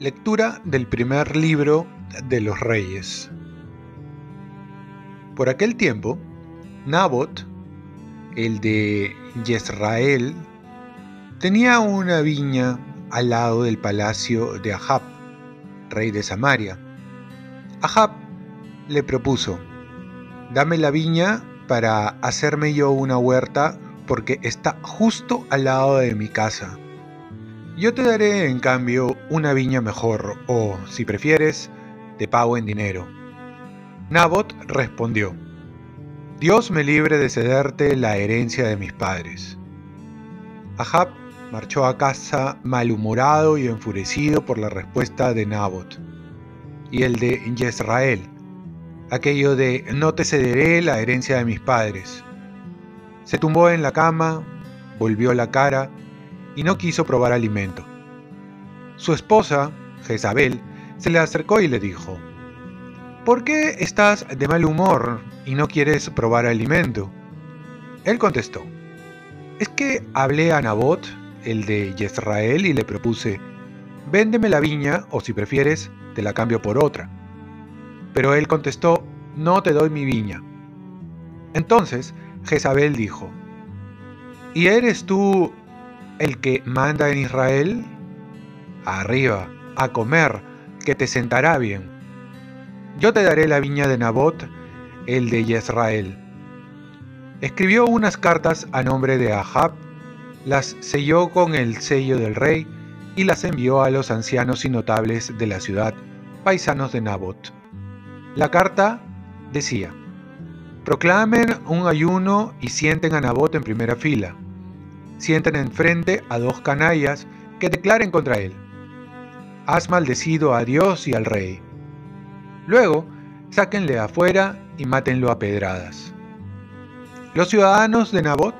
Lectura del primer libro de los reyes. Por aquel tiempo, Nabot, el de Yisrael, tenía una viña al lado del palacio de Ahab, rey de Samaria. Ahab le propuso, dame la viña para hacerme yo una huerta porque está justo al lado de mi casa yo te daré en cambio una viña mejor, o, si prefieres, te pago en dinero. Nabot respondió, Dios me libre de cederte la herencia de mis padres. Ahab marchó a casa malhumorado y enfurecido por la respuesta de Nabot, y el de Jezrael, aquello de no te cederé la herencia de mis padres. Se tumbó en la cama, volvió la cara y no quiso probar alimento. Su esposa, Jezabel, se le acercó y le dijo, ¿Por qué estás de mal humor y no quieres probar alimento? Él contestó, es que hablé a Nabot, el de Jezrael, y le propuse, véndeme la viña o si prefieres, te la cambio por otra. Pero él contestó, no te doy mi viña. Entonces Jezabel dijo, ¿y eres tú el que manda en Israel? Arriba, a comer, que te sentará bien. Yo te daré la viña de Nabot, el de Israel. Escribió unas cartas a nombre de Ahab, las selló con el sello del rey y las envió a los ancianos y notables de la ciudad, paisanos de Nabot. La carta decía, proclamen un ayuno y sienten a Nabot en primera fila sienten enfrente a dos canallas que declaren contra él. Has maldecido a Dios y al rey. Luego, sáquenle afuera y mátenlo a pedradas. Los ciudadanos de Nabot,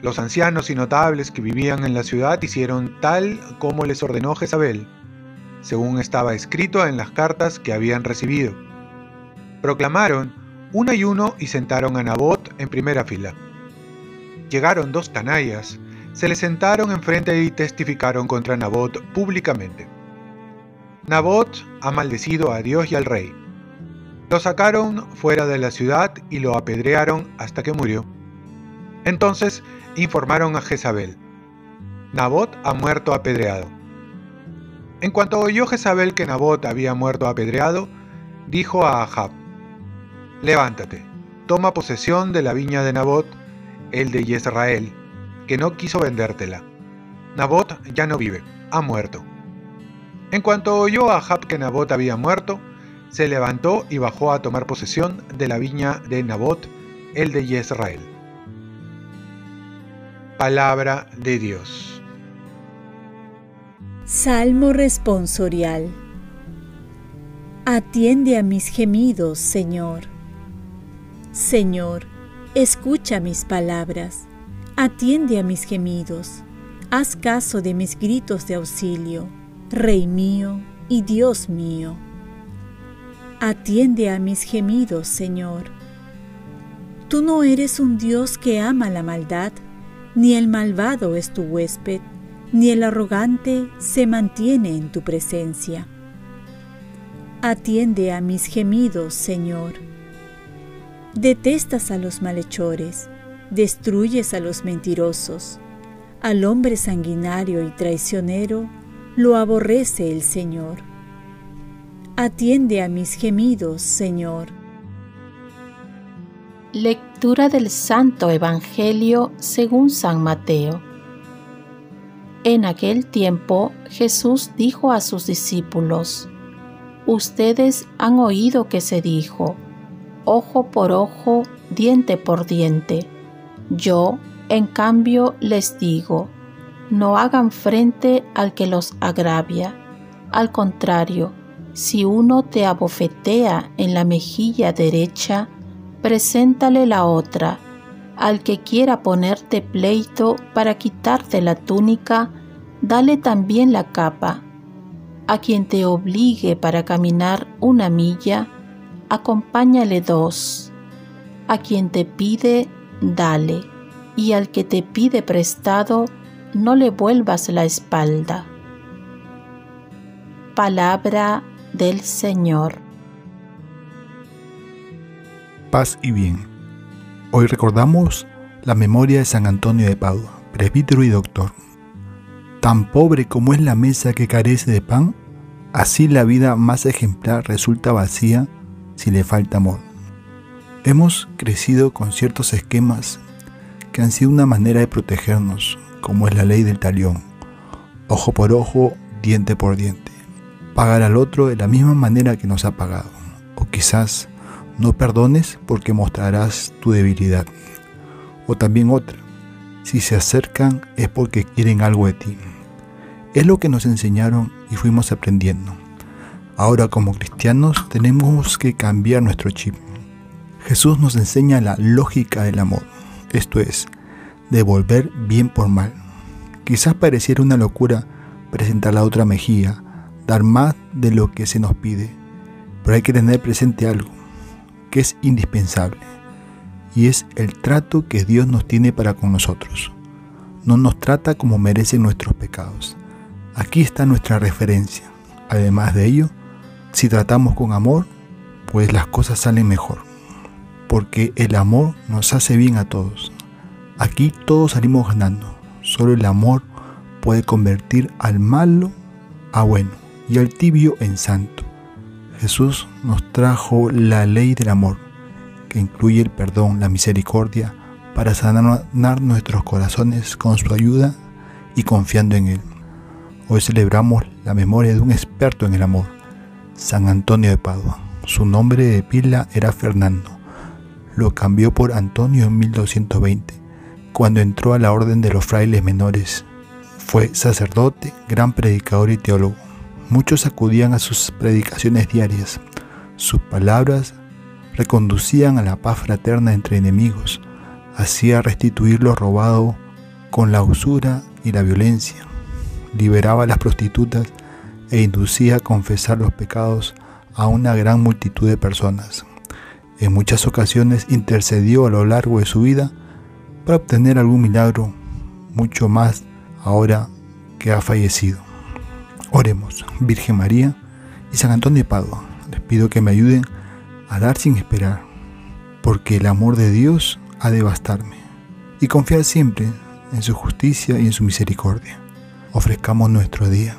los ancianos y notables que vivían en la ciudad, hicieron tal como les ordenó Jezabel, según estaba escrito en las cartas que habían recibido. Proclamaron un ayuno y sentaron a Nabot en primera fila. Llegaron dos canallas, se le sentaron enfrente y testificaron contra Nabot públicamente. Nabot ha maldecido a Dios y al rey. Lo sacaron fuera de la ciudad y lo apedrearon hasta que murió. Entonces informaron a Jezabel. Nabot ha muerto apedreado. En cuanto oyó Jezabel que Nabot había muerto apedreado, dijo a Ahab, Levántate, toma posesión de la viña de Nabot el de Israel, que no quiso vendértela. Nabot ya no vive, ha muerto. En cuanto oyó a Ahab que Nabot había muerto, se levantó y bajó a tomar posesión de la viña de Nabot, el de Israel. Palabra de Dios. Salmo responsorial. Atiende a mis gemidos, Señor. Señor, Escucha mis palabras, atiende a mis gemidos, haz caso de mis gritos de auxilio, Rey mío y Dios mío. Atiende a mis gemidos, Señor. Tú no eres un Dios que ama la maldad, ni el malvado es tu huésped, ni el arrogante se mantiene en tu presencia. Atiende a mis gemidos, Señor Detestas a los malhechores, destruyes a los mentirosos. Al hombre sanguinario y traicionero lo aborrece el Señor. Atiende a mis gemidos, Señor. Lectura del Santo Evangelio según San Mateo. En aquel tiempo Jesús dijo a sus discípulos, Ustedes han oído que se dijo, ojo por ojo, diente por diente. Yo, en cambio, les digo, no hagan frente al que los agravia. Al contrario, si uno te abofetea en la mejilla derecha, preséntale la otra. Al que quiera ponerte pleito para quitarte la túnica, dale también la capa. A quien te obligue para caminar una milla, acompáñale dos. A quien te pide, dale, y al que te pide prestado, no le vuelvas la espalda. Palabra del Señor. Paz y bien. Hoy recordamos la memoria de San Antonio de Padua, presbítero y doctor. Tan pobre como es la mesa que carece de pan, así la vida más ejemplar resulta vacía si le falta amor. Hemos crecido con ciertos esquemas que han sido una manera de protegernos, como es la ley del talión, ojo por ojo, diente por diente. Pagar al otro de la misma manera que nos ha pagado, o quizás no perdones porque mostrarás tu debilidad. O también otra, si se acercan es porque quieren algo de ti. Es lo que nos enseñaron y fuimos aprendiendo. Ahora como cristianos tenemos que cambiar nuestro chip. Jesús nos enseña la lógica del amor, esto es, devolver bien por mal. Quizás pareciera una locura presentar la otra mejilla, dar más de lo que se nos pide, pero hay que tener presente algo que es indispensable y es el trato que Dios nos tiene para con nosotros. No nos trata como merecen nuestros pecados. Aquí está nuestra referencia. Además de ello, si tratamos con amor, pues las cosas salen mejor. Porque el amor nos hace bien a todos. Aquí todos salimos ganando. Solo el amor puede convertir al malo a bueno y al tibio en santo. Jesús nos trajo la ley del amor, que incluye el perdón, la misericordia, para sanar nuestros corazones con su ayuda y confiando en Él. Hoy celebramos la memoria de un experto en el amor, San Antonio de Padua. Su nombre de pila era Fernando. Lo cambió por Antonio en 1220, cuando entró a la orden de los frailes menores. Fue sacerdote, gran predicador y teólogo. Muchos acudían a sus predicaciones diarias. Sus palabras reconducían a la paz fraterna entre enemigos, hacía restituir lo robado con la usura y la violencia, liberaba a las prostitutas e inducía a confesar los pecados a una gran multitud de personas. En muchas ocasiones intercedió a lo largo de su vida para obtener algún milagro, mucho más ahora que ha fallecido. Oremos, Virgen María y San Antonio de Padua, les pido que me ayuden a dar sin esperar, porque el amor de Dios ha de bastarme, y confiar siempre en su justicia y en su misericordia. Ofrezcamos nuestro día.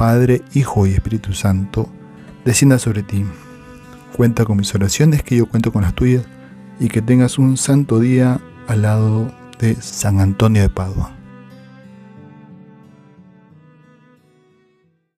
Padre, Hijo y Espíritu Santo, descienda sobre ti. Cuenta con mis oraciones, que yo cuento con las tuyas, y que tengas un santo día al lado de San Antonio de Padua.